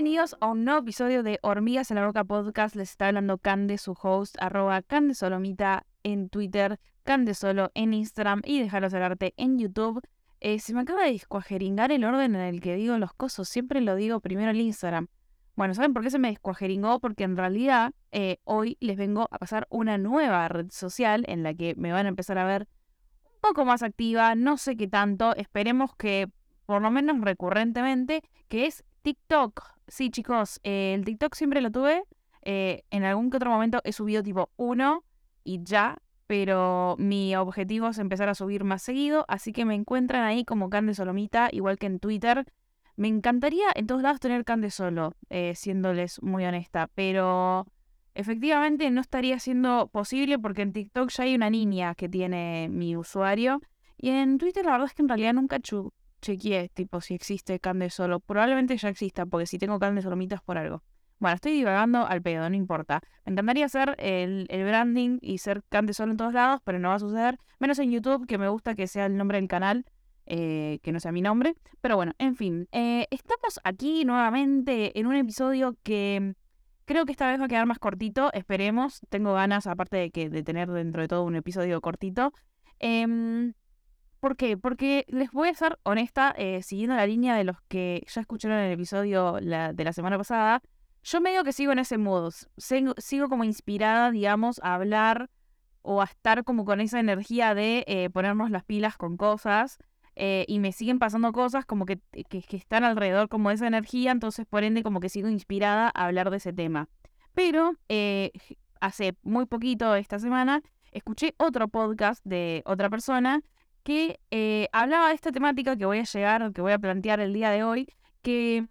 Bienvenidos a un nuevo episodio de Hormigas en la Roca Podcast. Les está hablando Cande, su host, arroba Candesolomita en Twitter, Candesolo en Instagram y Dejaros el en YouTube. Eh, se me acaba de descuajeringar el orden en el que digo los cosos. Siempre lo digo primero en Instagram. Bueno, ¿saben por qué se me descuajeringó? Porque en realidad eh, hoy les vengo a pasar una nueva red social en la que me van a empezar a ver un poco más activa, no sé qué tanto, esperemos que por lo menos recurrentemente, que es TikTok. Sí, chicos, eh, el TikTok siempre lo tuve. Eh, en algún que otro momento he subido tipo uno y ya, pero mi objetivo es empezar a subir más seguido, así que me encuentran ahí como Cande Solomita, igual que en Twitter. Me encantaría en todos lados tener Cande Solo, eh, siéndoles muy honesta, pero efectivamente no estaría siendo posible porque en TikTok ya hay una niña que tiene mi usuario y en Twitter la verdad es que en realidad nunca chequeé, tipo, si existe Cande Solo. Probablemente ya exista, porque si tengo Cande Solomitas por algo. Bueno, estoy divagando al pedo, no importa. Me encantaría hacer el, branding y ser Cande Solo en todos lados, pero no va a suceder. Menos en YouTube, que me gusta que sea el nombre del canal, eh, que no sea mi nombre. Pero bueno, en fin. Eh, estamos aquí nuevamente en un episodio que creo que esta vez va a quedar más cortito. Esperemos. Tengo ganas, aparte de, que, de tener dentro de todo un episodio cortito. Eh, ¿Por qué? Porque les voy a ser honesta, eh, siguiendo la línea de los que ya escucharon el episodio de la semana pasada, yo medio que sigo en ese modo, sigo, como inspirada, digamos, a hablar o a estar como con esa energía de eh, ponernos las pilas con cosas eh, y me siguen pasando cosas como que, que, que, están alrededor como de esa energía, entonces por ende como que sigo inspirada a hablar de ese tema. Pero hace muy poquito esta semana escuché otro podcast de otra persona que eh, hablaba de esta temática que voy a llegar, que voy a plantear el día de hoy, que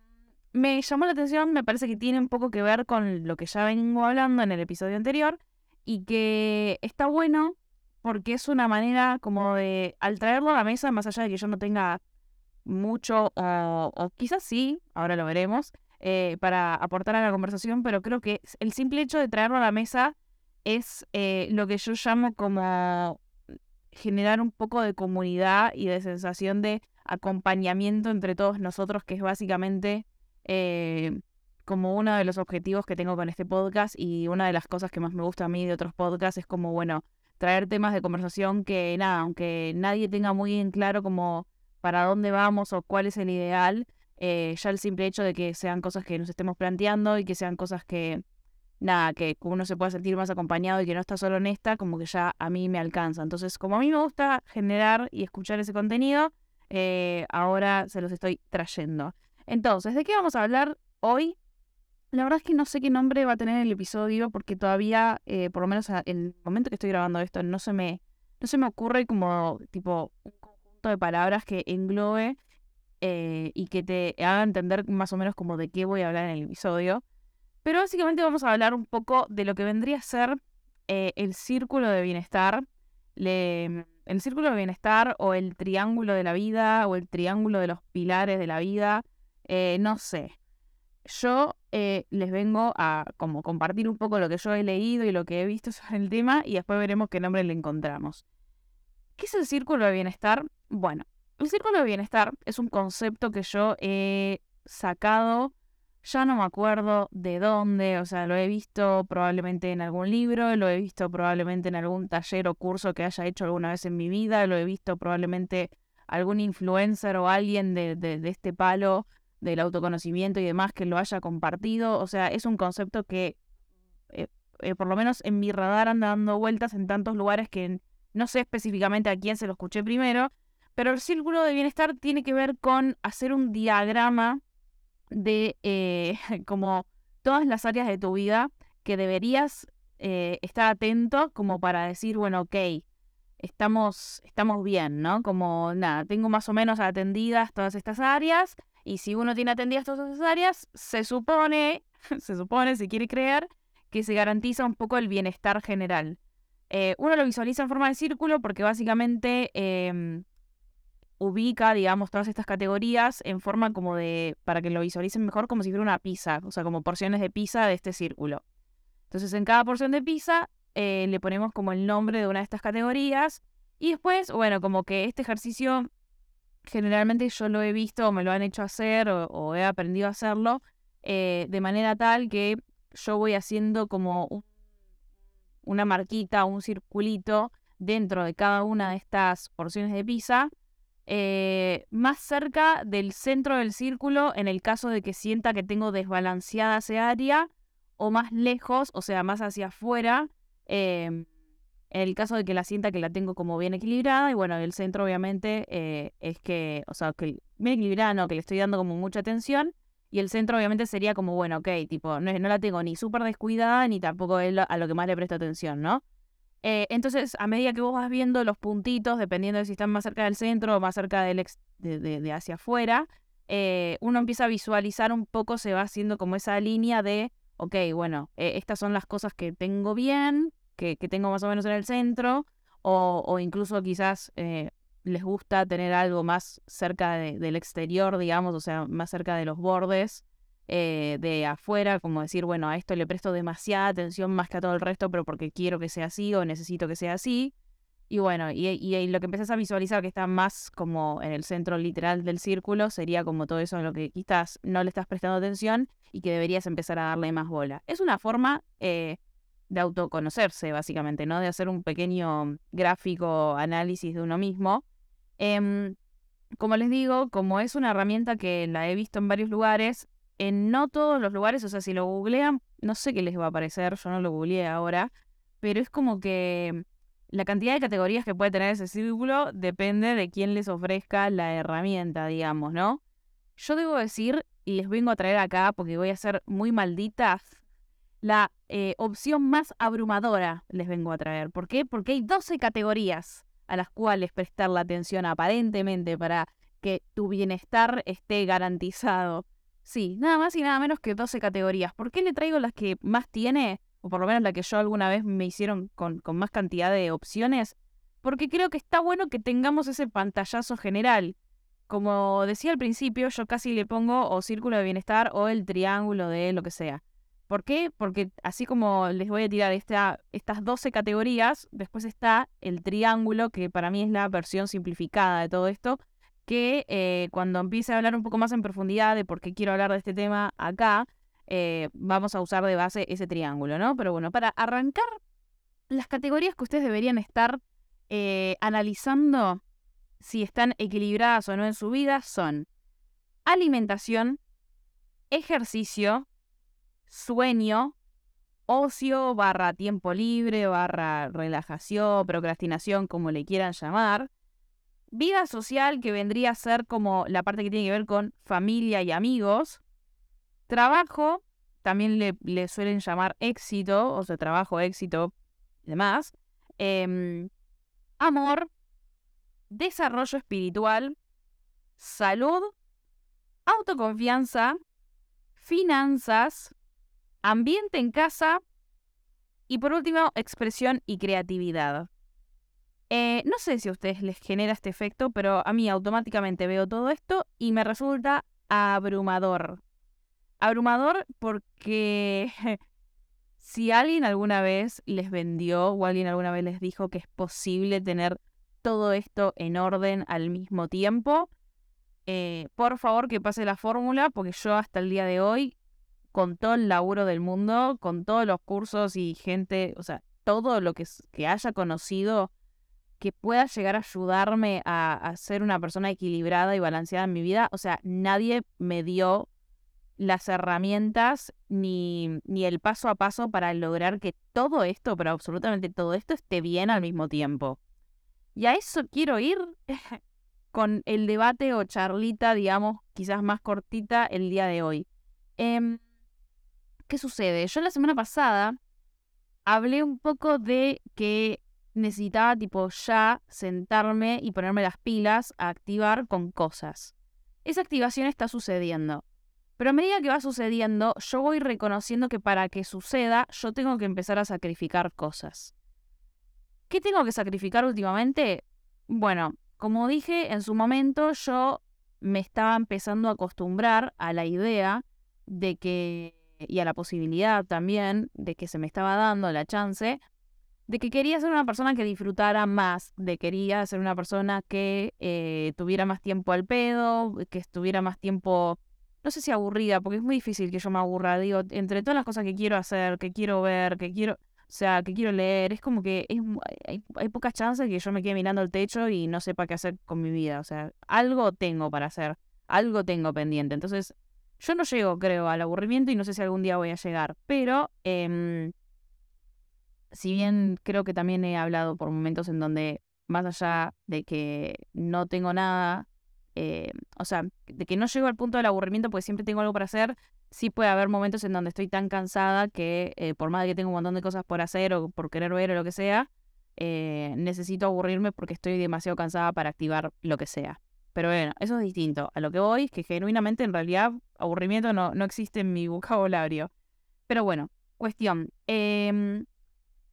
me llamó la atención, me parece que tiene un poco que ver con lo que ya vengo hablando en el episodio anterior y que está bueno porque es una manera como de, al traerlo a la mesa, más allá de que yo no tenga mucho, o, quizás sí, ahora lo veremos, eh, para aportar a la conversación, pero creo que el simple hecho de traerlo a la mesa es eh, lo que yo llamo como generar un poco de comunidad y de sensación de acompañamiento entre todos nosotros, que es básicamente eh, como uno de los objetivos que tengo con este podcast y una de las cosas que más me gusta a mí de otros podcasts es como, bueno, traer temas de conversación que nada, aunque nadie tenga muy en claro como para dónde vamos o cuál es el ideal, eh, ya el simple hecho de que sean cosas que nos estemos planteando y que sean cosas que nada, que uno se pueda sentir más acompañado y que no está solo en esta, como que ya a mí me alcanza. Entonces, como a mí me gusta generar y escuchar ese contenido, eh, ahora se los estoy trayendo. Entonces, ¿de qué vamos a hablar hoy? La verdad es que no sé qué nombre va a tener el episodio porque todavía, eh, por lo menos en el momento que estoy grabando esto, no se me, no se me ocurre como tipo un conjunto de palabras que englobe eh, y que te haga entender más o menos como de qué voy a hablar en el episodio. Pero básicamente vamos a hablar un poco de lo que vendría a ser eh, el círculo de bienestar. el círculo de bienestar o el triángulo de la vida o el triángulo de los pilares de la vida. Eh, no sé. Yo eh, les vengo a como compartir un poco lo que yo he leído y lo que he visto sobre el tema y después veremos qué nombre le encontramos. ¿Qué es el círculo de bienestar? Bueno, el círculo de bienestar es un concepto que yo he sacado ya no me acuerdo de dónde, o sea, lo he visto probablemente en algún libro, lo he visto probablemente en algún taller o curso que haya hecho alguna vez en mi vida, lo he visto probablemente algún influencer o alguien de, de, este palo del autoconocimiento y demás que lo haya compartido. O sea, es un concepto que eh, eh, por lo menos en mi radar anda dando vueltas en tantos lugares que no sé específicamente a quién se lo escuché primero, pero el círculo de bienestar tiene que ver con hacer un diagrama de eh, como todas las áreas de tu vida que deberías eh, estar atento como para decir, bueno, ok, estamos, estamos bien, ¿no? Como nada, tengo más o menos atendidas todas estas áreas y si uno tiene atendidas todas esas áreas, se supone, se supone, se quiere creer, que se garantiza un poco el bienestar general. Eh, uno lo visualiza en forma de círculo porque básicamente em, ubica, digamos, todas estas categorías en forma como de, para que lo visualicen mejor, como si fuera una pizza, o sea, como porciones de pizza de este círculo. Entonces, en cada porción de pizza eh, le ponemos como el nombre de una de estas categorías y después, bueno, como que este ejercicio generalmente yo lo he visto o me lo han hecho hacer o, he aprendido a hacerlo eh, de manera tal que yo voy haciendo como una marquita, un circulito dentro de cada una de estas porciones de pizza, eh, más cerca del centro del círculo en el caso de que sienta que tengo desbalanceada esa área, o más lejos, o sea, más hacia afuera, em, en el caso de que la sienta que la tengo como bien equilibrada, y bueno, el centro obviamente eh, es que, o sea, que bien equilibrada, no, que le estoy dando como mucha atención, y el centro obviamente sería como, bueno, ok, tipo, no, no la tengo ni súper descuidada, ni tampoco es a lo que más le presto atención, ¿no? Eh, entonces, a medida que vos vas viendo los puntitos, dependiendo de si están más cerca del centro o más cerca del de, hacia afuera, eh, uno empieza a visualizar un poco, se va haciendo como esa línea de, ok, bueno, eh, estas son las cosas que tengo bien, que, tengo más o menos en el centro, o, incluso quizás les gusta tener algo más cerca del exterior, digamos, o sea, más cerca de los bordes. Eh, de afuera, como decir, bueno, a esto le presto demasiada atención más que a todo el resto, pero porque quiero que sea así o necesito que sea así. Y bueno, y, lo que empezás a visualizar que está más como en el centro literal del círculo sería como todo eso en lo que quizás no le estás prestando atención y que deberías empezar a darle más bola. Es una forma eh, de autoconocerse, básicamente, ¿no? De hacer un pequeño gráfico análisis de uno mismo. Em, como les digo, como es una herramienta que la he visto en varios lugares, en no todos los lugares, o sea, si lo googlean, no sé qué les va a aparecer, yo no lo googleé ahora, pero es como que la cantidad de categorías que puede tener ese círculo depende de quién les ofrezca la herramienta, digamos, ¿no? Yo debo decir, y les vengo a traer acá porque voy a ser muy malditas, la eh, opción más abrumadora les vengo a traer. ¿Por qué? Porque hay 12 categorías a las cuales prestar la atención aparentemente para que tu bienestar esté garantizado. Sí, nada más y nada menos que 12 categorías. ¿Por qué le traigo las que más tiene? O por lo menos la que yo alguna vez me hicieron con, con más cantidad de opciones. Porque creo que está bueno que tengamos ese pantallazo general. Como decía al principio, yo casi le pongo o círculo de bienestar o el triángulo de lo que sea. ¿Por qué? Porque así como les voy a tirar esta, estas 12 categorías, después está el triángulo, que para mí es la versión simplificada de todo esto, que eh, cuando empiece a hablar un poco más en profundidad de por qué quiero hablar de este tema acá, eh, vamos a usar de base ese triángulo, ¿no? Pero bueno, para arrancar, las categorías que ustedes deberían estar eh, analizando si están equilibradas o no en su vida son alimentación, ejercicio, sueño, ocio barra tiempo libre barra relajación, procrastinación, como le quieran llamar, Vida social, que vendría a ser como la parte que tiene que ver con familia y amigos. Trabajo, también le, suelen llamar éxito, o sea, trabajo, éxito y demás. Em, amor, desarrollo espiritual, salud, autoconfianza, finanzas, ambiente en casa y por último, expresión y creatividad. Eh, no sé si a ustedes les genera este efecto, pero a mí automáticamente veo todo esto y me resulta abrumador. Abrumador porque si alguien alguna vez les vendió o alguien alguna vez les dijo que es posible tener todo esto en orden al mismo tiempo, eh, por favor que pase la fórmula porque yo hasta el día de hoy, con todo el laburo del mundo, con todos los cursos y gente, o sea, todo lo que, que haya conocido que pueda llegar a ayudarme a, ser una persona equilibrada y balanceada en mi vida. O sea, nadie me dio las herramientas ni, ni el paso a paso para lograr que todo esto, pero absolutamente todo esto, esté bien al mismo tiempo. Y a eso quiero ir con el debate o charlita, digamos, quizás más cortita el día de hoy. Em, ¿Qué sucede? Yo la semana pasada hablé un poco de que necesitaba tipo ya sentarme y ponerme las pilas a activar con cosas. Esa activación está sucediendo. Pero a medida que va sucediendo, yo voy reconociendo que para que suceda, yo tengo que empezar a sacrificar cosas. ¿Qué tengo que sacrificar últimamente? Bueno, como dije en su momento, yo me estaba empezando a acostumbrar a la idea de que, y a la posibilidad también, de que se me estaba dando la chance de que quería ser una persona que disfrutara más, de quería ser una persona que eh, tuviera más tiempo al pedo, que estuviera más tiempo no sé si aburrida, porque es muy difícil que yo me aburra, digo, entre todas las cosas que quiero hacer, que quiero ver, que quiero, o sea, que quiero leer, es como que es, hay, hay pocas chances que yo me quede mirando el techo y no sepa qué hacer con mi vida, o sea, algo tengo para hacer, algo tengo pendiente, entonces yo no llego, creo, al aburrimiento y no sé si algún día voy a llegar, pero eh, si bien creo que también he hablado por momentos en donde, más allá de que no tengo nada, eh, o sea, de que no llego al punto del aburrimiento porque siempre tengo algo para hacer, sí puede haber momentos en donde estoy tan cansada que eh, por más de que tengo un montón de cosas por hacer o por querer ver o lo que sea, eh, necesito aburrirme porque estoy demasiado cansada para activar lo que sea. Pero bueno, eso es distinto. A lo que voy, que genuinamente en realidad aburrimiento no, no existe en mi vocabulario. Pero bueno, cuestión. Em,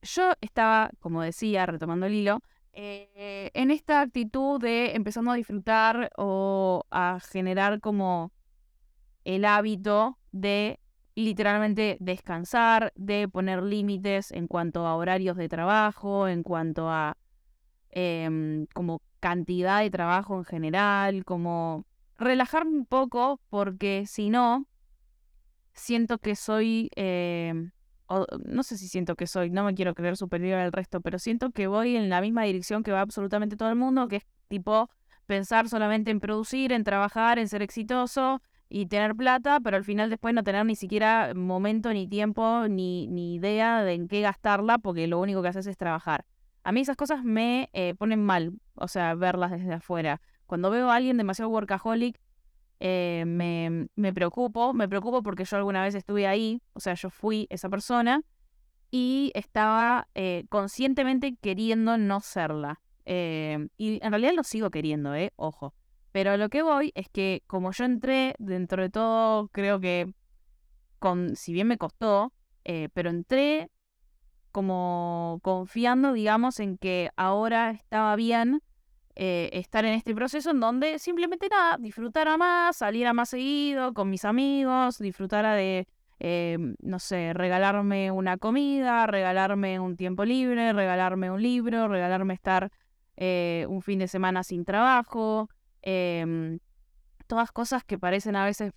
yo estaba, como decía, retomando el hilo, eh, en esta actitud de empezando a disfrutar o a generar como el hábito de literalmente descansar, de poner límites en cuanto a horarios de trabajo, en cuanto a em, como cantidad de trabajo en general, como relajarme un poco porque si no, siento que soy em, no sé si siento que soy, no me quiero creer superior al resto, pero siento que voy en la misma dirección que va absolutamente todo el mundo, que es tipo pensar solamente en producir, en trabajar, en ser exitoso y tener plata, pero al final después no tener ni siquiera momento, ni tiempo, ni, ni idea de en qué gastarla, porque lo único que haces es trabajar. A mí esas cosas me eh, ponen mal, o sea, verlas desde afuera. Cuando veo a alguien demasiado workaholic, eh, me, me preocupo, me preocupo porque yo alguna vez estuve ahí, o sea, yo fui esa persona y estaba eh, conscientemente queriendo no serla. Eh, y en realidad lo sigo queriendo, ¿eh? Ojo. Pero lo que voy es que como yo entré, dentro de todo, creo que, con, si bien me costó, pero entré como confiando, digamos, en que ahora estaba bien eh, estar en este proceso en donde simplemente nada, disfrutara más, saliera más seguido con mis amigos, disfrutara de, eh, no sé, regalarme una comida, regalarme un tiempo libre, regalarme un libro, regalarme estar eh, un fin de semana sin trabajo, em, todas cosas que parecen a veces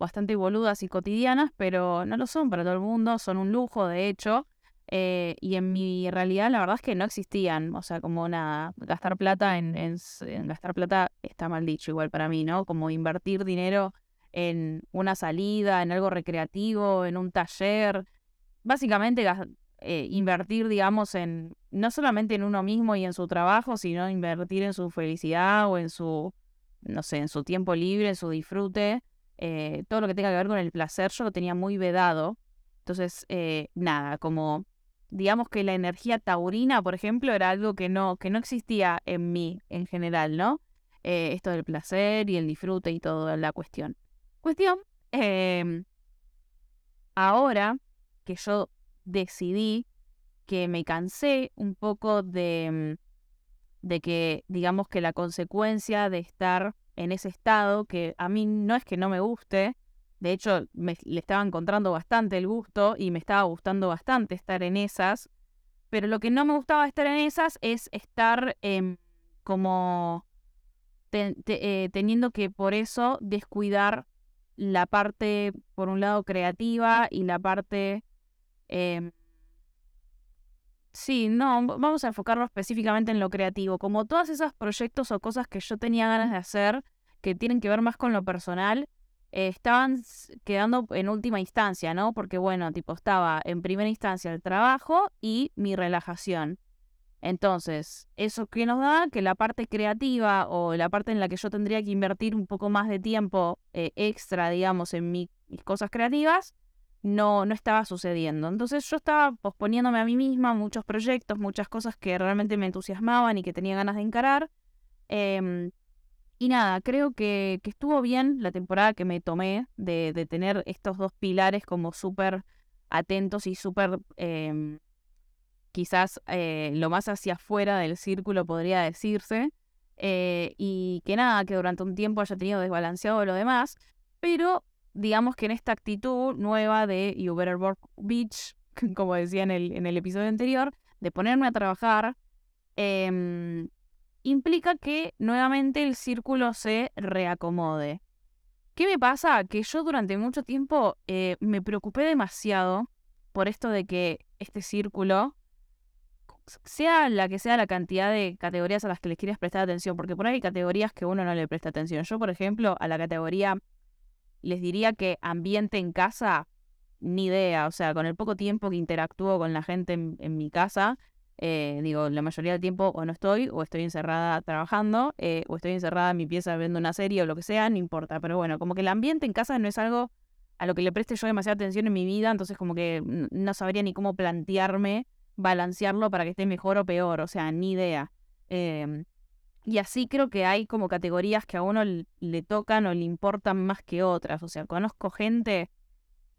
bastante boludas y cotidianas, pero no lo son para todo el mundo, son un lujo, de hecho. Eh, y en mi realidad la verdad es que no existían, o sea, como nada, gastar plata en, en, gastar plata está mal dicho igual para mí, ¿no? Como invertir dinero en una salida, en algo recreativo, en un taller, básicamente eh, invertir, digamos, en no solamente en uno mismo y en su trabajo, sino invertir en su felicidad o en su, no sé, en su tiempo libre, en su disfrute, eh, todo lo que tenga que ver con el placer, yo lo tenía muy vedado. Entonces, nada, como digamos que la energía taurina, por ejemplo, era algo que no, que no existía en mí en general, ¿no? Eh, esto del placer y el disfrute y toda la cuestión. Cuestión, em, ahora que yo decidí que me cansé un poco de, mm, de que, digamos que la consecuencia de estar en ese estado, que a mí no es que no me guste, de hecho, me, le estaba encontrando bastante el gusto y me estaba gustando bastante estar en esas. Pero lo que no me gustaba estar en esas es estar em, como eh, teniendo que por eso descuidar la parte, por un lado, creativa y la parte... Em, sí, no, vamos a enfocarnos específicamente en lo creativo. Como todos esos proyectos o cosas que yo tenía ganas de hacer, que tienen que ver más con lo personal, estaban quedando en última instancia, ¿no? Porque bueno, tipo, estaba en primera instancia el trabajo y mi relajación. Entonces, ¿eso qué nos da? Que la parte creativa o la parte en la que yo tendría que invertir un poco más de tiempo eh, extra, digamos, en mis cosas creativas, no, no estaba sucediendo. Entonces yo estaba posponiéndome a mí misma muchos proyectos, muchas cosas que realmente me entusiasmaban y que tenía ganas de encarar. Em, y nada, creo que, estuvo bien la temporada que me tomé de, tener estos dos pilares como súper atentos y súper em, quizás eh, lo más hacia afuera del círculo podría decirse. Eh, y que nada, que durante un tiempo haya tenido desbalanceado lo demás, pero digamos que en esta actitud nueva de You Better Work Beach, como decía en el, en el episodio anterior, de ponerme a trabajar, em, implica que nuevamente el círculo se reacomode. ¿Qué me pasa? Que yo durante mucho tiempo eh, me preocupé demasiado por esto de que este círculo, sea la que sea la cantidad de categorías a las que les quieres prestar atención, porque por ahí hay categorías que uno no le presta atención. Yo, por ejemplo, a la categoría les diría que ambiente en casa, ni idea. O sea, con el poco tiempo que interactúo con la gente en, mi casa, eh, digo, la mayoría del tiempo o no estoy, o estoy encerrada trabajando, eh, o estoy encerrada en mi pieza viendo una serie o lo que sea, no importa. Pero bueno, como que el ambiente en casa no es algo a lo que le preste yo demasiada atención en mi vida, entonces como que no sabría ni cómo plantearme balancearlo para que esté mejor o peor, o sea, ni idea. Em, y así creo que hay como categorías que a uno le tocan o le importan más que otras. O sea, conozco gente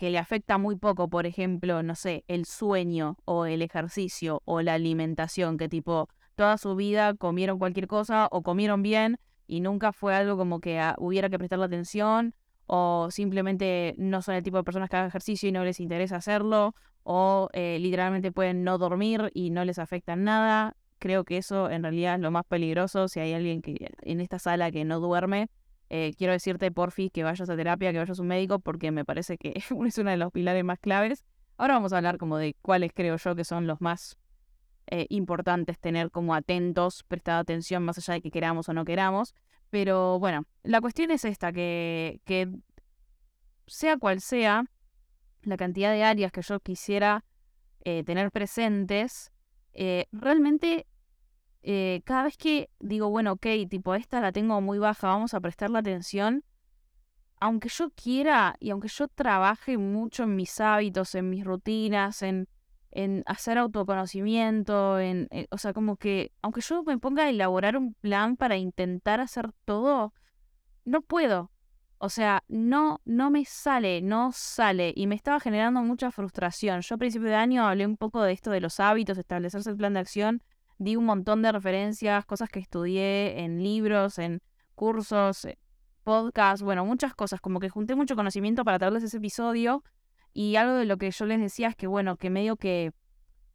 que le afecta muy poco, por ejemplo, no sé, el sueño o el ejercicio o la alimentación, que tipo toda su vida comieron cualquier cosa o comieron bien y nunca fue algo como que ah, hubiera que prestarle atención o simplemente no son el tipo de personas que hagan ejercicio y no les interesa hacerlo o eh, literalmente pueden no dormir y no les afecta nada creo que eso en realidad es lo más peligroso. Si hay alguien que en esta sala que no duerme, eh, quiero decirte, porfi, que vayas a terapia, que vayas a un médico, porque me parece que es uno de los pilares más claves. Ahora vamos a hablar como de cuáles creo yo que son los más eh, importantes tener como atentos, prestar atención más allá de que queramos o no queramos. Pero bueno, la cuestión es esta, que, que sea cual sea la cantidad de áreas que yo quisiera eh, tener presentes, realmente eh, cada vez que digo, bueno, ok, tipo, esta la tengo muy baja, vamos a prestarle atención, aunque yo quiera y aunque yo trabaje mucho en mis hábitos, en mis rutinas, en, en hacer autoconocimiento, en, eh, o sea, como que, aunque yo me ponga a elaborar un plan para intentar hacer todo, no puedo. O sea, no, no me sale, no sale. Y me estaba generando mucha frustración. Yo a principio de año hablé un poco de esto de los hábitos, establecerse el plan de acción di un montón de referencias, cosas que estudié en libros, en cursos, eh, podcasts, bueno, muchas cosas, como que junté mucho conocimiento para traerles ese episodio. Y algo de lo que yo les decía es que, bueno, que medio que,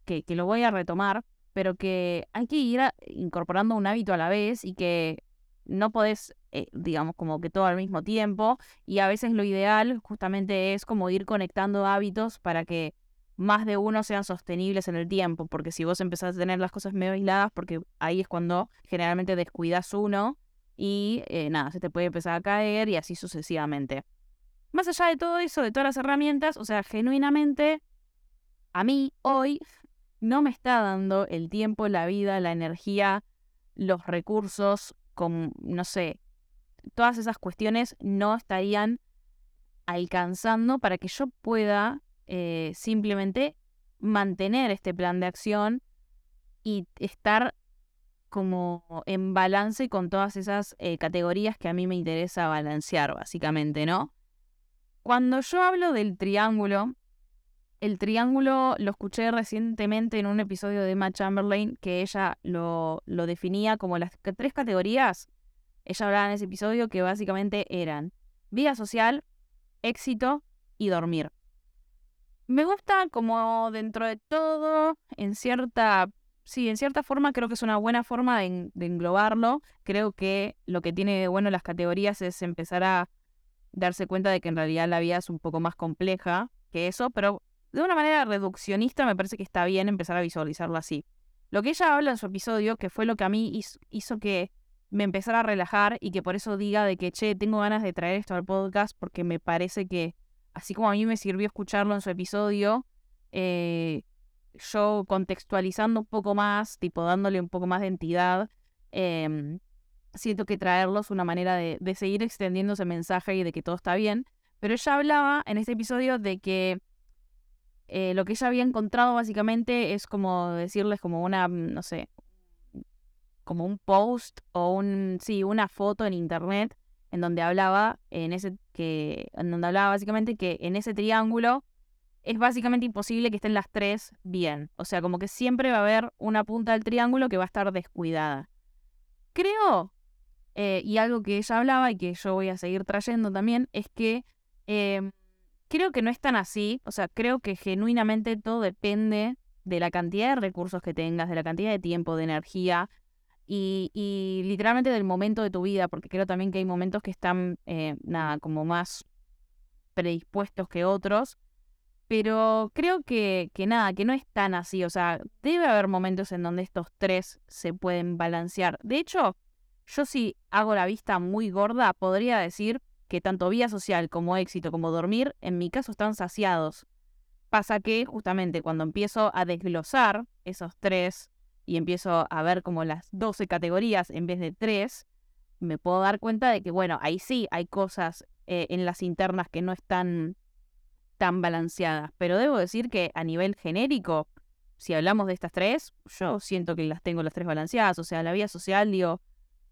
que, lo voy a retomar, pero que hay que ir incorporando un hábito a la vez y que no podés, eh, digamos, como que todo al mismo tiempo. Y a veces lo ideal justamente es como ir conectando hábitos para que más de uno sean sostenibles en el tiempo, porque si vos empezás a tener las cosas medio aisladas, porque ahí es cuando generalmente descuidas uno y eh, nada, se te puede empezar a caer y así sucesivamente. Más allá de todo eso, de todas las herramientas, o sea, genuinamente, a mí hoy no me está dando el tiempo, la vida, la energía, los recursos, con, no sé, todas esas cuestiones no estarían alcanzando para que yo pueda eh, simplemente mantener este plan de acción y estar como en balance con todas esas eh, categorías que a mí me interesa balancear, básicamente, ¿no? Cuando yo hablo del triángulo, el triángulo lo escuché recientemente en un episodio de Matt Chamberlain que ella lo, lo definía como las tres categorías. Ella hablaba en ese episodio que básicamente eran vida social, éxito y dormir. Me gusta como dentro de todo, en cierta, sí, en cierta forma creo que es una buena forma de, englobarlo. Creo que lo que tiene de bueno las categorías es empezar a darse cuenta de que en realidad la vida es un poco más compleja que eso, pero de una manera reduccionista me parece que está bien empezar a visualizarlo así. Lo que ella habla en su episodio, que fue lo que a mí hizo, hizo que me empezara a relajar y que por eso diga de que, che, tengo ganas de traer esto al podcast porque me parece que así como a mí me sirvió escucharlo en su episodio, eh, yo contextualizando un poco más, tipo dándole un poco más de entidad, em, siento que traerlos una manera de, seguir extendiendo ese mensaje y de que todo está bien. Pero ella hablaba en este episodio de que eh, lo que ella había encontrado básicamente es como decirles como una, no sé, como un post o un, sí, una foto en internet en donde hablaba en ese que en donde hablaba básicamente que en ese triángulo es básicamente imposible que estén las tres bien. O sea, como que siempre va a haber una punta del triángulo que va a estar descuidada. Creo, eh, y algo que ella hablaba y que yo voy a seguir trayendo también, es que em, creo que no es tan así. O sea, creo que genuinamente todo depende de la cantidad de recursos que tengas, de la cantidad de tiempo, de energía, y, literalmente del momento de tu vida, porque creo también que hay momentos que están, eh, nada, como más predispuestos que otros. Pero creo que, que nada, que no es tan así. O sea, debe haber momentos en donde estos tres se pueden balancear. De hecho, yo si hago la vista muy gorda, podría decir que tanto vía social como éxito como dormir, en mi caso están saciados. Pasa que justamente cuando empiezo a desglosar esos tres y empiezo a ver como las 12 categorías en vez de tres, me puedo dar cuenta de que, bueno, ahí sí hay cosas eh, en las internas que no están tan balanceadas. Pero debo decir que a nivel genérico, si hablamos de estas tres, yo siento que las tengo las tres balanceadas. O sea, la vía social, digo,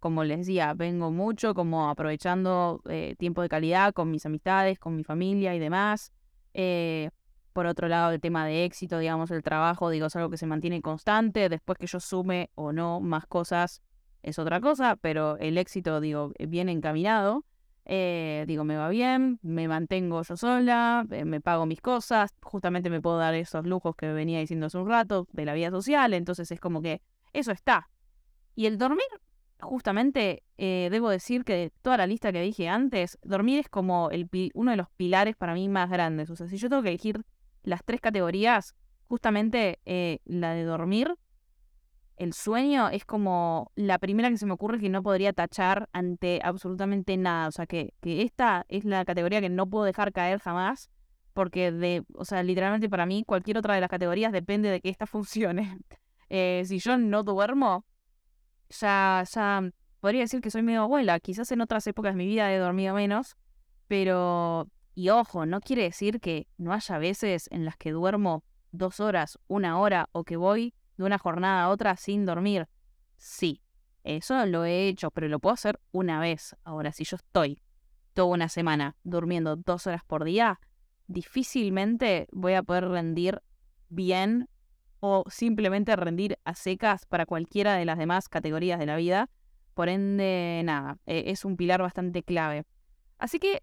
como les decía, vengo mucho como aprovechando eh, tiempo de calidad con mis amistades, con mi familia y demás. Eh, por otro lado, el tema de éxito, digamos, el trabajo, digo, es algo que se mantiene constante. Después que yo sume o no más cosas es otra cosa, pero el éxito, digo, viene encaminado. Eh, digo, me va bien, me mantengo yo sola, eh, me pago mis cosas, justamente me puedo dar esos lujos que venía diciendo hace un rato de la vida social, entonces es como que eso está. Y el dormir, justamente, eh, debo decir que de toda la lista que dije antes, dormir es como el, uno de los pilares para mí más grandes. O sea, si yo tengo que elegir las tres categorías, justamente la de dormir el sueño es como la primera que se me ocurre que no podría tachar ante absolutamente nada. O sea, que, que esta es la categoría que no puedo dejar caer jamás, porque de, o sea, literalmente para mí cualquier otra de las categorías depende de que esta funcione. Eh, si yo no duermo, ya, ya podría decir que soy medio abuela. Quizás en otras épocas de mi vida he dormido menos, pero, y ojo, no quiere decir que no haya veces en las que duermo dos horas, una hora o que voy de una jornada a otra sin dormir. Sí, eso lo he hecho, pero lo puedo hacer una vez. Ahora, si yo estoy toda una semana durmiendo dos horas por día, difícilmente voy a poder rendir bien o simplemente rendir a secas para cualquiera de las demás categorías de la vida. Por ende, nada, e, es un pilar bastante clave. Así que,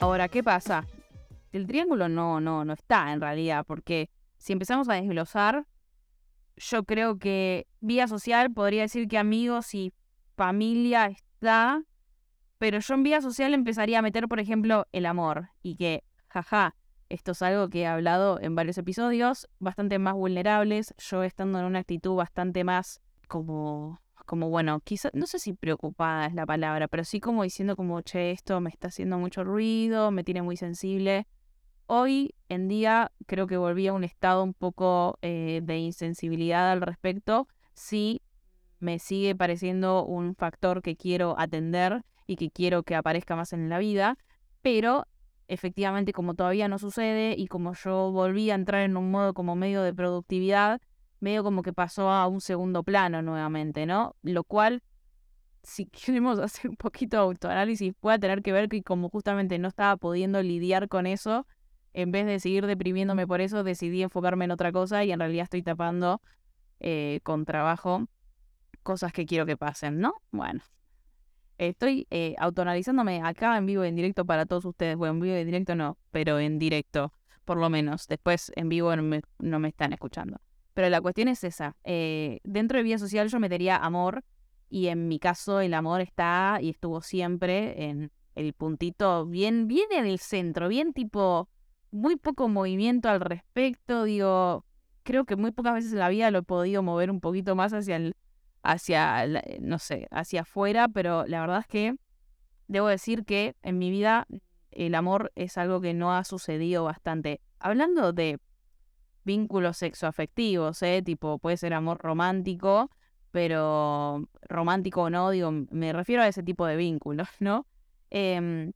Ahora, ¿qué pasa? El triángulo no, no, no está en realidad, porque si empezamos a desglosar, yo creo que vía social podría decir que amigos y familia está, pero yo en vía social empezaría a meter, por ejemplo, el amor y que, jaja, esto es algo que he hablado en varios episodios, bastante más vulnerables, yo estando en una actitud bastante más como como bueno, quizás, no sé si preocupada es la palabra, pero sí como diciendo como, che, esto me está haciendo mucho ruido, me tiene muy sensible. Hoy en día creo que volví a un estado un poco eh, de insensibilidad al respecto. Sí, me sigue pareciendo un factor que quiero atender y que quiero que aparezca más en la vida, pero efectivamente como todavía no sucede y como yo volví a entrar en un modo como medio de productividad, medio como que pasó a un segundo plano nuevamente, ¿no? Lo cual, si queremos hacer un poquito de autoanálisis, puede tener que ver que como justamente no estaba pudiendo lidiar con eso, en vez de seguir deprimiéndome por eso, decidí enfocarme en otra cosa y en realidad estoy tapando eh, con trabajo cosas que quiero que pasen, ¿no? Bueno. Estoy eh, autoanalizándome acá en vivo y en directo para todos ustedes. Bueno, en vivo y en directo no, pero en directo, por lo menos. Después en vivo no me están escuchando. Pero la cuestión es esa. Eh, dentro de vida social yo metería amor y en mi caso el amor está y estuvo siempre en el puntito bien, bien en el centro, bien tipo, muy poco movimiento al respecto. Digo, creo que muy pocas veces en la vida lo he podido mover un poquito más hacia el, hacia, no sé, hacia afuera, pero la verdad es que debo decir que en mi vida el amor es algo que no ha sucedido bastante. Hablando de vínculos sexoafectivos, ¿eh? Tipo, puede ser amor romántico, pero romántico o no, digo, me refiero a ese tipo de vínculos, ¿no? Em,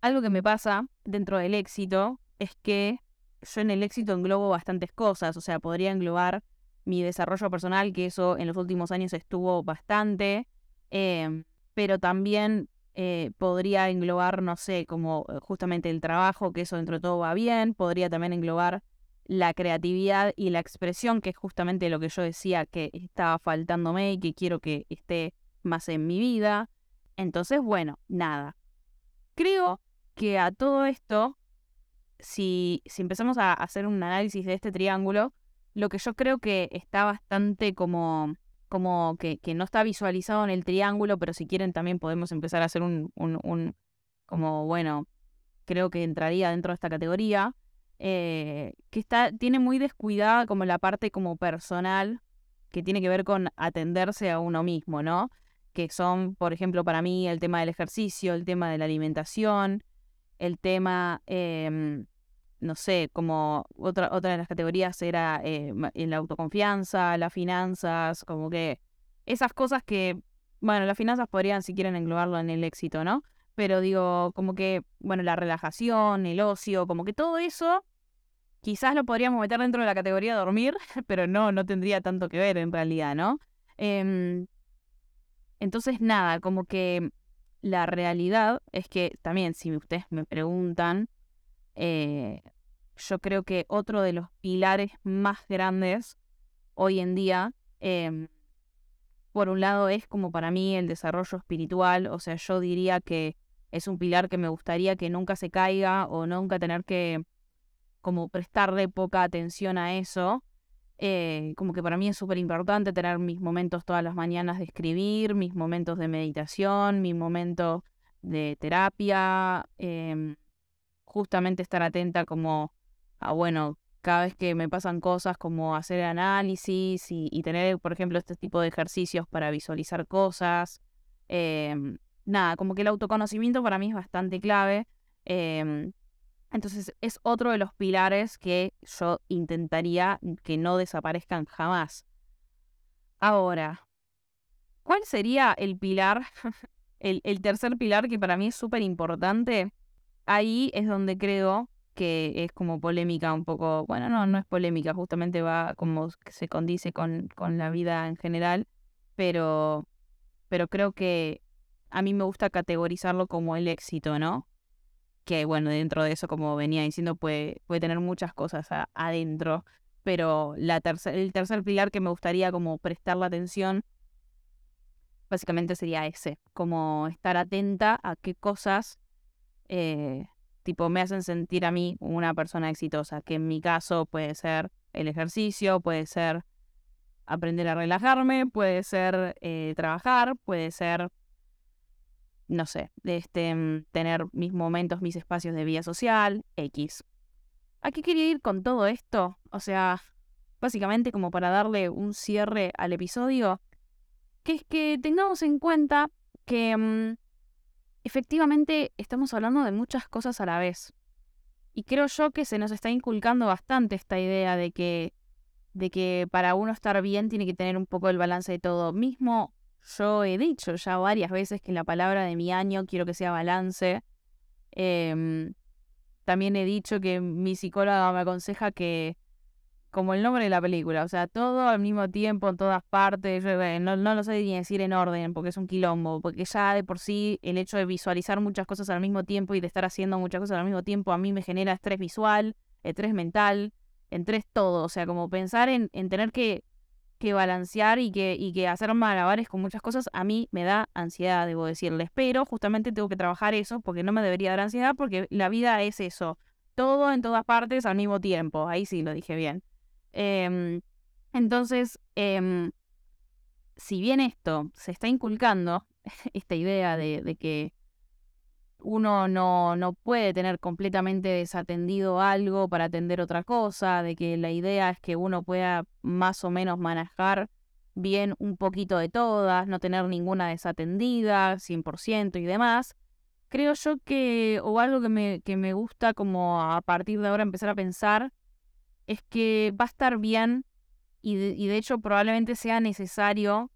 algo que me pasa dentro del éxito es que yo en el éxito englobo bastantes cosas, o sea, podría englobar mi desarrollo personal, que eso en los últimos años estuvo bastante, em, pero también eh, podría englobar, no sé, como eh, justamente el trabajo, que eso dentro de todo va bien, podría también englobar la creatividad y la expresión, que es justamente lo que yo decía que estaba faltándome y que quiero que esté más en mi vida. Entonces, bueno, nada. Creo que a todo esto, si, si empezamos a hacer un análisis de este triángulo, lo que yo creo que está bastante como, como que, que no está visualizado en el triángulo, pero si quieren también podemos empezar a hacer un, un, un como, bueno, creo que entraría dentro de esta categoría, eh, que está, tiene muy descuidada como la parte como personal, que tiene que ver con atenderse a uno mismo, ¿no? Que son, por ejemplo, para mí el tema del ejercicio, el tema de la alimentación, el tema em, no sé, como otra, otra de las categorías era eh, la autoconfianza, las finanzas, como que esas cosas que, bueno, las finanzas podrían si quieren englobarlo en el éxito, ¿no? Pero digo, como que, bueno, la relajación, el ocio, como que todo eso quizás lo podríamos meter dentro de la categoría dormir, pero no, no tendría tanto que ver en realidad, ¿no? Em, entonces, nada, como que la realidad es que también, si ustedes me preguntan, eh, yo creo que otro de los pilares más grandes hoy en día, em, por un lado, es como para mí el desarrollo espiritual, o sea, yo diría que es un pilar que me gustaría que nunca se caiga o nunca tener que como prestarle poca atención a eso. Eh, como que para mí es súper importante tener mis momentos todas las mañanas de escribir, mis momentos de meditación, mis momentos de terapia, em, justamente estar atenta como a, bueno, cada vez que me pasan cosas como hacer análisis y, tener, por ejemplo, este tipo de ejercicios para visualizar cosas. Em, nada, como que el autoconocimiento para mí es bastante clave. Em, entonces es otro de los pilares que yo intentaría que no desaparezcan jamás. Ahora, ¿cuál sería el pilar, el, tercer pilar que para mí es súper importante? ahí es donde creo que es como polémica un poco, bueno, no, no es polémica, justamente va como se condice con, con la vida en general, pero, pero creo que a mí me gusta categorizarlo como el éxito, ¿no? Que bueno, dentro de eso, como venía diciendo, puede, puede tener muchas cosas adentro, pero la el tercer pilar que me gustaría como prestar la atención básicamente sería ese, como estar atenta a qué cosas eh, tipo, me hacen sentir a mí una persona exitosa, que en mi caso puede ser el ejercicio, puede ser aprender a relajarme, puede ser eh, trabajar, puede ser, no sé, este, mm, tener mis momentos, mis espacios de vida social, X. ¿A qué quería ir con todo esto? O sea, básicamente como para darle un cierre al episodio, que es que tengamos en cuenta que mm, efectivamente estamos hablando de muchas cosas a la vez. Y creo yo que se nos está inculcando bastante esta idea de que, de que para uno estar bien tiene que tener un poco el balance de todo. Mismo yo he dicho ya varias veces que la palabra de mi año quiero que sea balance. Em, también he dicho que mi psicóloga me aconseja que como el nombre de la película, o sea, todo al mismo tiempo, en todas partes, no, no lo sé ni decir en orden, porque es un quilombo, porque ya de por sí el hecho de visualizar muchas cosas al mismo tiempo y de estar haciendo muchas cosas al mismo tiempo a mí me genera estrés visual, estrés mental, estrés todo, o sea, como pensar en, en tener que, que balancear y que, y que hacer malabares con muchas cosas, a mí me da ansiedad, debo decirles, pero justamente tengo que trabajar eso porque no me debería dar ansiedad porque la vida es eso, todo en todas partes al mismo tiempo, ahí sí lo dije bien. Em, entonces, em, si bien esto se está inculcando, esta idea de, que uno no, no, puede tener completamente desatendido algo para atender otra cosa, de que la idea es que uno pueda más o menos manejar bien un poquito de todas, no tener ninguna desatendida, 100% y demás, creo yo que, o algo que me, que me gusta como a partir de ahora empezar a pensar, es que va a estar bien y de, hecho probablemente sea necesario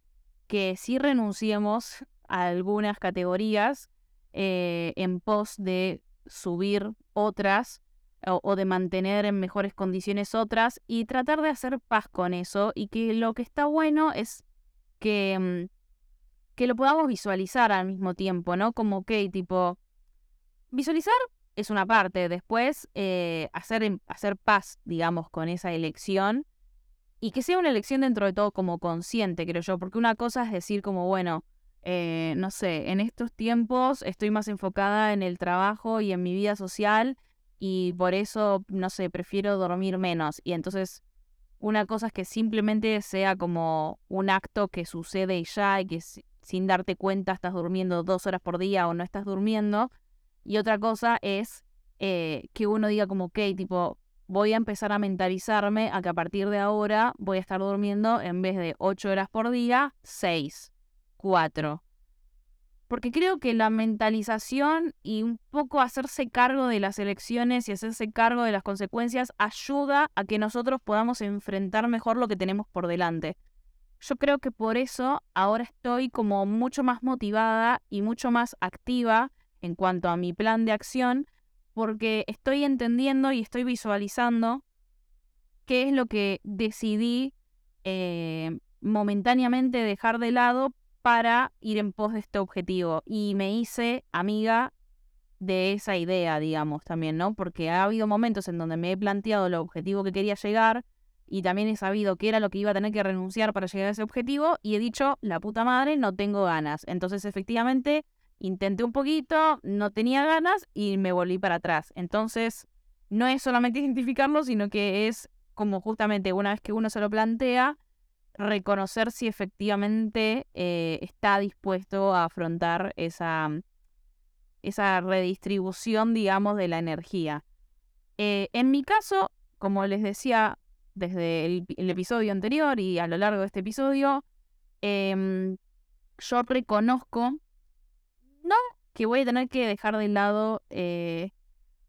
que sí renunciemos a algunas categorías eh, en pos de subir otras o, de mantener en mejores condiciones otras y tratar de hacer paz con eso y que lo que está bueno es que, mm, que lo podamos visualizar al mismo tiempo, ¿no? Como que tipo, visualizar es una parte, después eh, hacer, hacer paz, digamos, con esa elección y que sea una elección dentro de todo como consciente, creo yo, porque una cosa es decir como, bueno, eh, no sé, en estos tiempos estoy más enfocada en el trabajo y en mi vida social y por eso, no sé, prefiero dormir menos. Y entonces, una cosa es que simplemente sea como un acto que sucede y ya y que sin darte cuenta estás durmiendo dos horas por día o no estás durmiendo. Y otra cosa es eh, que uno diga como, ok, tipo, voy a empezar a mentalizarme a que a partir de ahora voy a estar durmiendo en vez de ocho horas por día, seis, cuatro. Porque creo que la mentalización y un poco hacerse cargo de las elecciones y hacerse cargo de las consecuencias ayuda a que nosotros podamos enfrentar mejor lo que tenemos por delante. Yo creo que por eso ahora estoy como mucho más motivada y mucho más activa en cuanto a mi plan de acción, porque estoy entendiendo y estoy visualizando qué es lo que decidí eh, momentáneamente dejar de lado para ir en pos de este objetivo. Y me hice amiga de esa idea, digamos, también, ¿no? Porque ha habido momentos en donde me he planteado el objetivo que quería llegar y también he sabido qué era lo que iba a tener que renunciar para llegar a ese objetivo y he dicho, la puta madre, no tengo ganas. Entonces, efectivamente, intenté un poquito, no tenía ganas y me volví para atrás. Entonces, no es solamente identificarlo, sino que es como justamente una vez que uno se lo plantea, reconocer si efectivamente eh, está dispuesto a afrontar esa, esa redistribución, digamos, de la energía. Eh, en mi caso, como les decía desde el, episodio anterior y a lo largo de este episodio, em, yo reconozco, no que voy a tener que dejar de lado eh,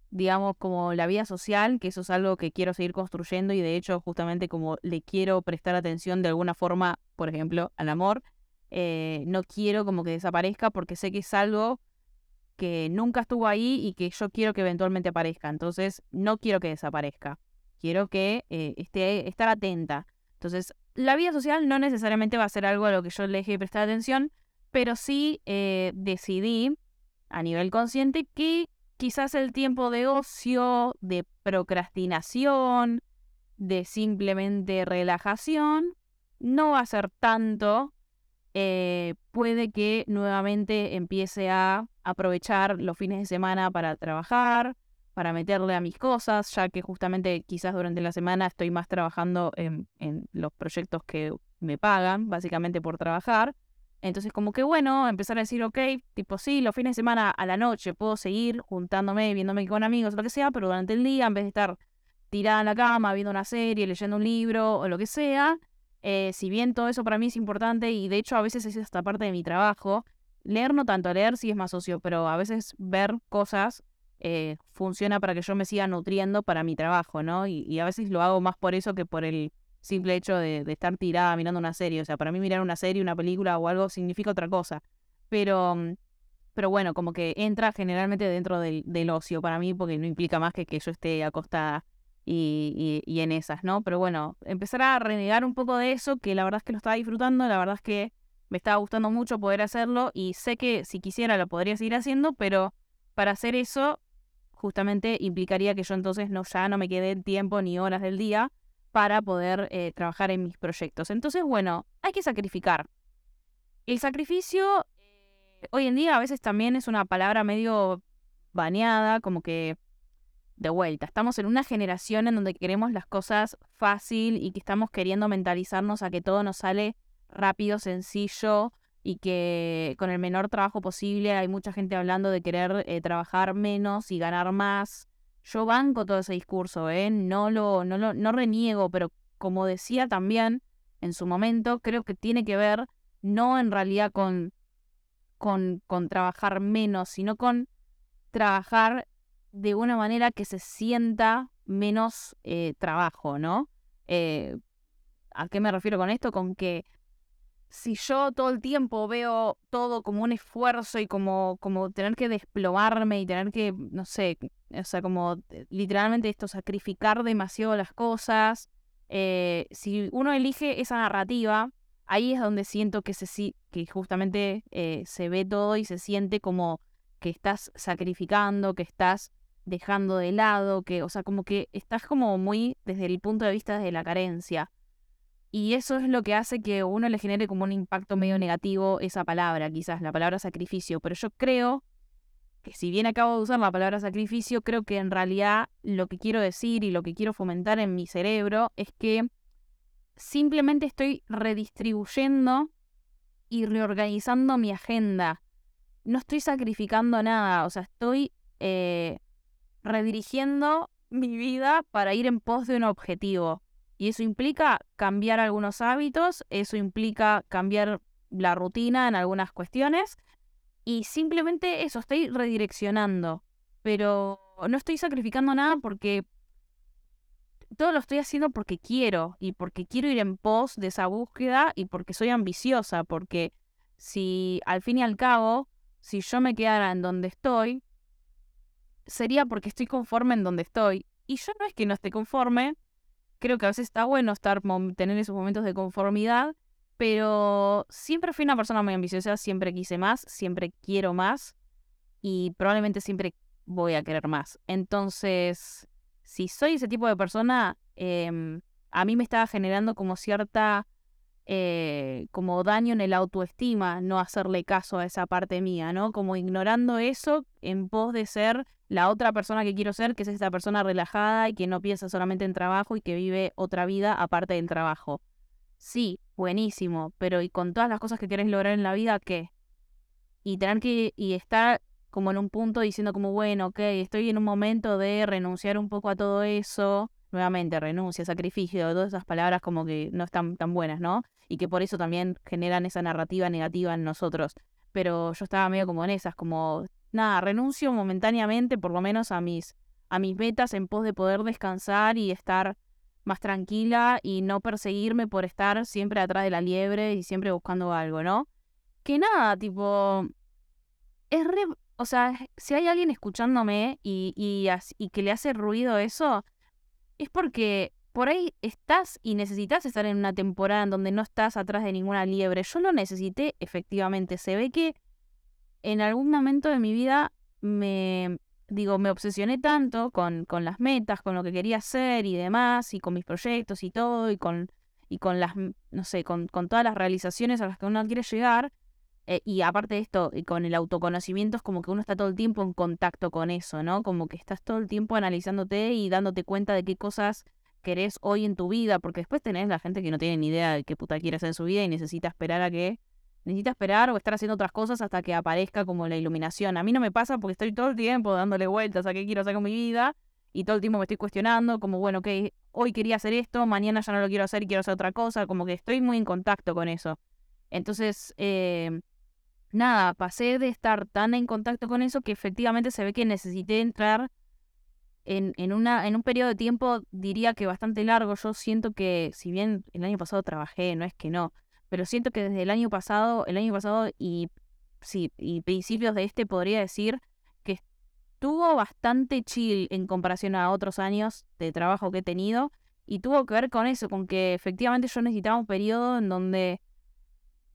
digamos, como la vida social, que eso es algo que quiero seguir construyendo y de hecho justamente como le quiero prestar atención de alguna forma, por ejemplo, al amor, eh, no quiero como que desaparezca porque sé que es algo que nunca estuvo ahí y que yo quiero que eventualmente aparezca. Entonces, no quiero que desaparezca. Quiero que eh, esté, estar atenta. Entonces, la vida social no necesariamente va a ser algo a lo que yo le deje de prestar atención, pero sí eh, decidí a nivel consciente que quizás el tiempo de ocio, de procrastinación, de simplemente relajación, no va a ser tanto. Eh, puede que nuevamente empiece a aprovechar los fines de semana para trabajar, para meterle a mis cosas, ya que justamente quizás durante la semana estoy más trabajando en los proyectos que me pagan, básicamente por trabajar. Entonces, como que bueno, empezar a decir, ok, tipo, sí, los fines de semana a la noche puedo seguir juntándome, viéndome con amigos, lo que sea, pero durante el día, en vez de estar tirada en la cama, viendo una serie, leyendo un libro o lo que sea, eh, si bien todo eso para mí es importante y de hecho a veces es esta parte de mi trabajo, leer no tanto, leer sí es más socio, pero a veces ver cosas eh, funciona para que yo me siga nutriendo para mi trabajo, ¿no? y a veces lo hago más por eso que por el simple hecho de, estar tirada mirando una serie. O sea, para mí mirar una serie, una película o algo significa otra cosa. Pero, mm, pero bueno, como que entra generalmente dentro del, ocio para mí porque no implica más que que yo esté acostada y, y, en esas, ¿no? Pero bueno, empezar a renegar un poco de eso, que la verdad es que lo estaba disfrutando, la verdad es que me estaba gustando mucho poder hacerlo y sé que si quisiera lo podría seguir haciendo, pero para hacer eso justamente implicaría que yo entonces no ya no me quede tiempo ni horas del día para poder eh, trabajar en mis proyectos. Entonces, bueno, hay que sacrificar. El sacrificio eh, hoy en día a veces también es una palabra medio baneada, como que de vuelta. Estamos en una generación en donde queremos las cosas fácil y que estamos queriendo mentalizarnos a que todo nos sale rápido, sencillo y que con el menor trabajo posible hay mucha gente hablando de querer eh, trabajar menos y ganar más yo banco todo ese discurso, ¿eh? no, lo, no, lo, no reniego, pero como decía también en su momento, creo que tiene que ver no en realidad con, con, con trabajar menos, sino con trabajar de una manera que se sienta menos eh, trabajo, ¿no? Eh, ¿A qué me refiero con esto? Con que si yo todo el tiempo veo todo como un esfuerzo y como, como tener que desplomarme y tener que, no sé, o sea, como eh, literalmente esto, sacrificar demasiado las cosas. Eh, si uno elige esa narrativa, ahí es donde siento que, se, que justamente eh, se ve todo y se siente como que estás sacrificando, que estás dejando de lado, que, o sea, como que estás como muy desde el punto de vista de la carencia. Y eso es lo que hace que uno le genere como un impacto medio negativo esa palabra, quizás la palabra sacrificio. Pero yo creo que si bien acabo de usar la palabra sacrificio, creo que en realidad lo que quiero decir y lo que quiero fomentar en mi cerebro es que simplemente estoy redistribuyendo y reorganizando mi agenda. No estoy sacrificando nada, o sea, estoy eh, redirigiendo mi vida para ir en pos de un objetivo. Y eso implica cambiar algunos hábitos, eso implica cambiar la rutina en algunas cuestiones y simplemente eso, estoy redireccionando, pero no estoy sacrificando nada porque todo lo estoy haciendo porque quiero y porque quiero ir en pos de esa búsqueda y porque soy ambiciosa, porque si al fin y al cabo, si yo me quedara en donde estoy, sería porque estoy conforme en donde estoy. Y yo no es que no esté conforme, creo que a veces está bueno estar tener esos momentos de conformidad, pero siempre fui una persona muy ambiciosa, siempre quise más, siempre quiero más y probablemente siempre voy a querer más. Entonces, si soy ese tipo de persona, em, a mí me estaba generando como cierta eh, como daño en el autoestima no hacerle caso a esa parte mía, ¿no? Como ignorando eso en pos de ser la otra persona que quiero ser, que es esta persona relajada y que no piensa solamente en trabajo y que vive otra vida aparte del trabajo. Sí, buenísimo, pero ¿y con todas las cosas que quieres lograr en la vida qué? Y tener que y estar como en un punto diciendo como, bueno, ok, estoy en un momento de renunciar un poco a todo eso, nuevamente, renuncia, sacrificio, todas esas palabras como que no están tan buenas, ¿no? Y que por eso también generan esa narrativa negativa en nosotros. Pero yo estaba medio como en esas, como, nada, renuncio momentáneamente, por lo menos a mis, a mis metas en pos de poder descansar y estar más tranquila y no perseguirme por estar siempre atrás de la liebre y siempre buscando algo, ¿no? Que nada, tipo, es re, o sea, si hay alguien escuchándome y, y, y que le hace ruido eso, es porque por ahí estás y necesitas estar en una temporada en donde no estás atrás de ninguna liebre. Yo lo necesité, efectivamente. Se ve que en algún momento de mi vida me, digo, me obsesioné tanto con, con las metas, con lo que quería hacer y demás, y con mis proyectos y todo, y con, y con las, no sé, con, con todas las realizaciones a las que uno quiere llegar, eh, y aparte de esto, y con el autoconocimiento es como que uno está todo el tiempo en contacto con eso, ¿no? Como que estás todo el tiempo analizándote y dándote cuenta de qué cosas querés hoy en tu vida, porque después tenés la gente que no tiene ni idea de qué puta quiere hacer en su vida y necesita esperar a que necesita esperar o estar haciendo otras cosas hasta que aparezca como la iluminación. A mí no me pasa porque estoy todo el tiempo dándole vueltas a qué quiero hacer con mi vida y todo el tiempo me estoy cuestionando como, bueno, que hoy quería hacer esto, mañana ya no lo quiero hacer y quiero hacer otra cosa, como que estoy muy en contacto con eso. Entonces, eh, nada, pasé de estar tan en contacto con eso que efectivamente se ve que necesité entrar en, en, una, en un periodo de tiempo, diría que bastante largo. Yo siento que, si bien el año pasado trabajé, no es que no, pero siento que desde el año pasado, el año pasado y, sí, y principios de este podría decir que estuvo bastante chill en comparación a otros años de trabajo que he tenido. Y tuvo que ver con eso, con que efectivamente yo necesitaba un periodo en donde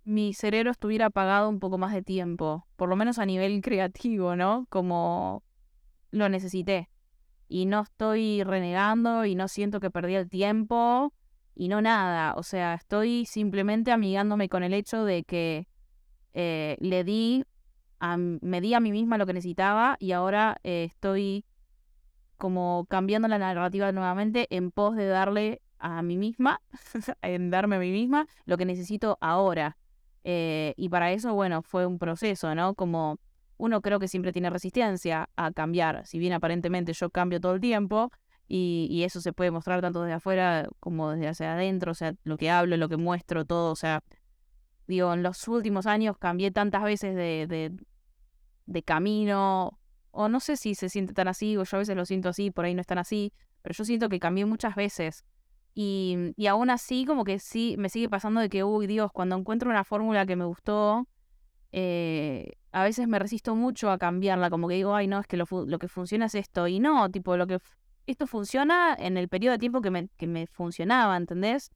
mi cerebro estuviera apagado un poco más de tiempo, por lo menos a nivel creativo, ¿no? Como lo necesité. Y no estoy renegando y no siento que perdí el tiempo y no nada. O sea, estoy simplemente amigándome con el hecho de que eh, le di, a, me di a mí misma lo que necesitaba y ahora eh, estoy como cambiando la narrativa nuevamente en pos de darle a mí misma, en darme a mí misma lo que necesito ahora. Eh, y para eso, bueno, fue un proceso, ¿no? Como uno creo que siempre tiene resistencia a cambiar, si bien aparentemente yo cambio todo el tiempo, y, y, eso se puede mostrar tanto desde afuera como desde hacia adentro, o sea, lo que hablo, lo que muestro, todo, o sea, digo, en los últimos años cambié tantas veces de, de, camino, o no sé si se siente tan así, o yo a veces lo siento así, por ahí no es tan así, pero yo siento que cambié muchas veces y, y aún así, como que sí, me sigue pasando de que, uy, Dios, cuando encuentro una fórmula que me gustó, eh, a veces me resisto mucho a cambiarla, como que digo, ay, no, es que lo, lo que funciona es esto. Y no, tipo, lo que esto funciona en el periodo de tiempo que me, que me funcionaba, ¿entendés?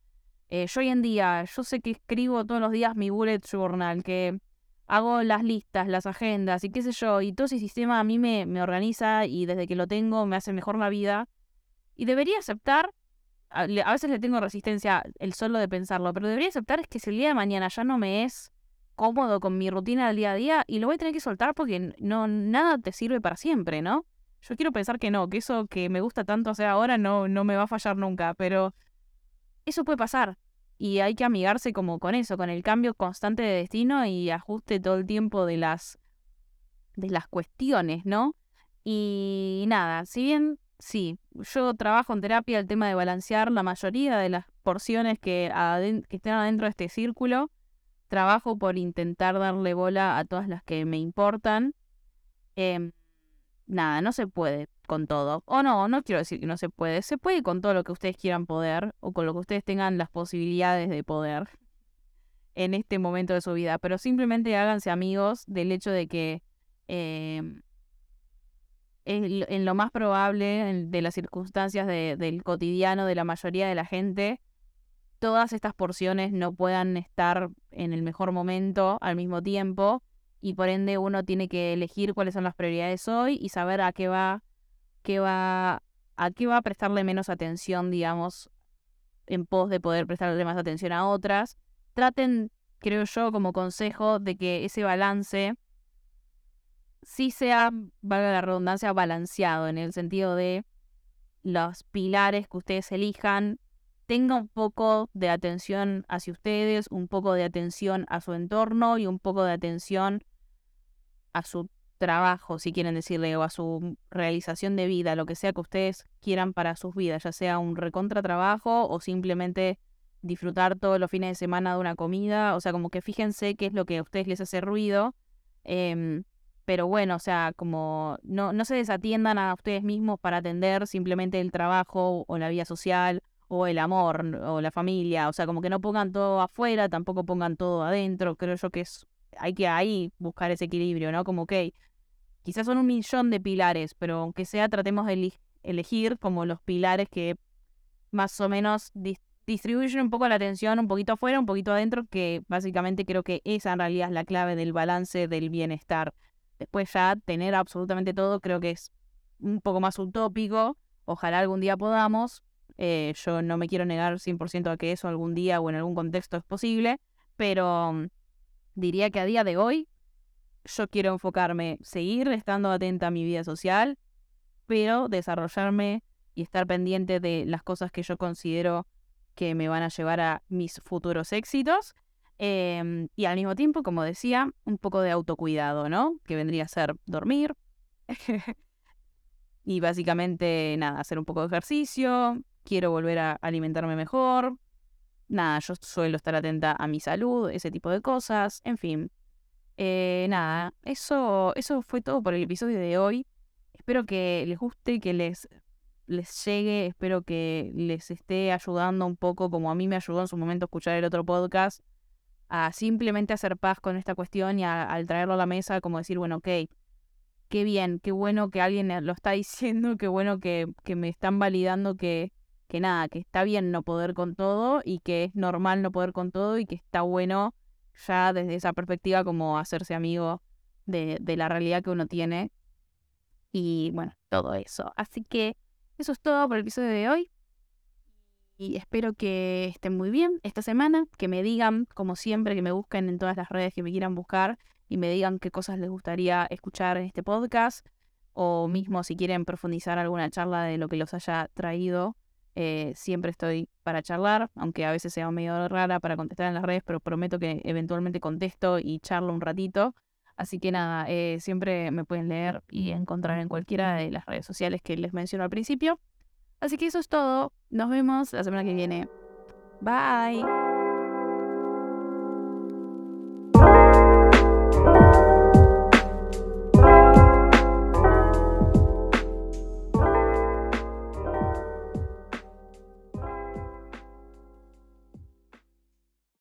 Eh, yo hoy en día, yo sé que escribo todos los días mi bullet journal, que hago las listas, las agendas y qué sé yo, y todo ese sistema a mí me, me organiza y desde que lo tengo me hace mejor la vida. Y debería aceptar, a, veces le tengo resistencia el solo de pensarlo, pero debería aceptar es que si el día de mañana ya no me es cómodo con mi rutina del día a día y lo voy a tener que soltar porque no nada te sirve para siempre, ¿no? Yo quiero pensar que no, que eso que me gusta tanto hacer ahora no, no me va a fallar nunca, pero eso puede pasar. Y hay que amigarse como con eso, con el cambio constante de destino y ajuste todo el tiempo de las, de las cuestiones, ¿no? Y nada, si bien sí, yo trabajo en terapia el tema de balancear la mayoría de las porciones que, que estén adentro de este círculo, trabajo por intentar darle bola a todas las que me importan. Em, nada, no se puede con todo. O no, no quiero decir que no se puede. Se puede con todo lo que ustedes quieran poder o con lo que ustedes tengan las posibilidades de poder en este momento de su vida. Pero simplemente háganse amigos del hecho de que em, en, lo más probable de las circunstancias del cotidiano de la mayoría de la gente, todas estas porciones no puedan estar en el mejor momento al mismo tiempo y por ende uno tiene que elegir cuáles son las prioridades hoy y saber a qué va, qué va, a qué va a prestarle menos atención, digamos, en pos de poder prestarle más atención a otras. Traten, creo yo, como consejo, de que ese balance sí sea, valga la redundancia, balanceado, en el sentido de los pilares que ustedes elijan tenga un poco de atención hacia ustedes, un poco de atención a su entorno y un poco de atención a su trabajo, si quieren decirle, o a su realización de vida, lo que sea que ustedes quieran para sus vidas, ya sea un recontra trabajo o simplemente disfrutar todos los fines de semana de una comida, o sea, como que fíjense qué es lo que a ustedes les hace ruido, em, pero bueno, o sea, como no, no se desatiendan a ustedes mismos para atender simplemente el trabajo o la vida social o el amor o la familia, o sea, como que no pongan todo afuera, tampoco pongan todo adentro, creo yo que es, hay que ahí buscar ese equilibrio, ¿no? Como que quizás son un millón de pilares, pero aunque sea tratemos de elegir como los pilares que más o menos distribuyen un poco la atención, un poquito afuera, un poquito adentro, que básicamente creo que esa en realidad es la clave del balance del bienestar. Después ya tener absolutamente todo creo que es un poco más utópico, ojalá algún día podamos, eh, yo no me quiero negar 100% a que eso algún día o en algún contexto es posible, pero mm, diría que a día de hoy yo quiero enfocarme, seguir estando atenta a mi vida social, pero desarrollarme y estar pendiente de las cosas que yo considero que me van a llevar a mis futuros éxitos. Em, y al mismo tiempo, como decía, un poco de autocuidado, ¿no? Que vendría a ser dormir. y básicamente, nada, hacer un poco de ejercicio, quiero volver a alimentarme mejor. Nada, yo suelo estar atenta a mi salud, ese tipo de cosas, en fin. Eh, nada, eso, eso fue todo por el episodio de hoy. Espero que les guste, que les, les llegue, espero que les esté ayudando un poco, como a mí me ayudó en su momento escuchar el otro podcast, a simplemente hacer paz con esta cuestión y al traerlo a la mesa, como decir, bueno, ok, qué bien, qué bueno que alguien lo está diciendo, qué bueno que, que me están validando que, que nada, que está bien no poder con todo y que es normal no poder con todo y que está bueno ya desde esa perspectiva como hacerse amigo de, la realidad que uno tiene. Y bueno, todo eso. Así que eso es todo por el episodio de hoy. Y espero que estén muy bien esta semana, que me digan, como siempre, que me busquen en todas las redes que me quieran buscar y me digan qué cosas les gustaría escuchar en este podcast o mismo si quieren profundizar alguna charla de lo que los haya traído eh, siempre estoy para charlar, aunque a veces sea medio rara para contestar en las redes, pero prometo que eventualmente contesto y charlo un ratito. Así que nada, eh, siempre me pueden leer y encontrar en cualquiera de las redes sociales que les menciono al principio. Así que eso es todo. Nos vemos la semana que viene. Bye.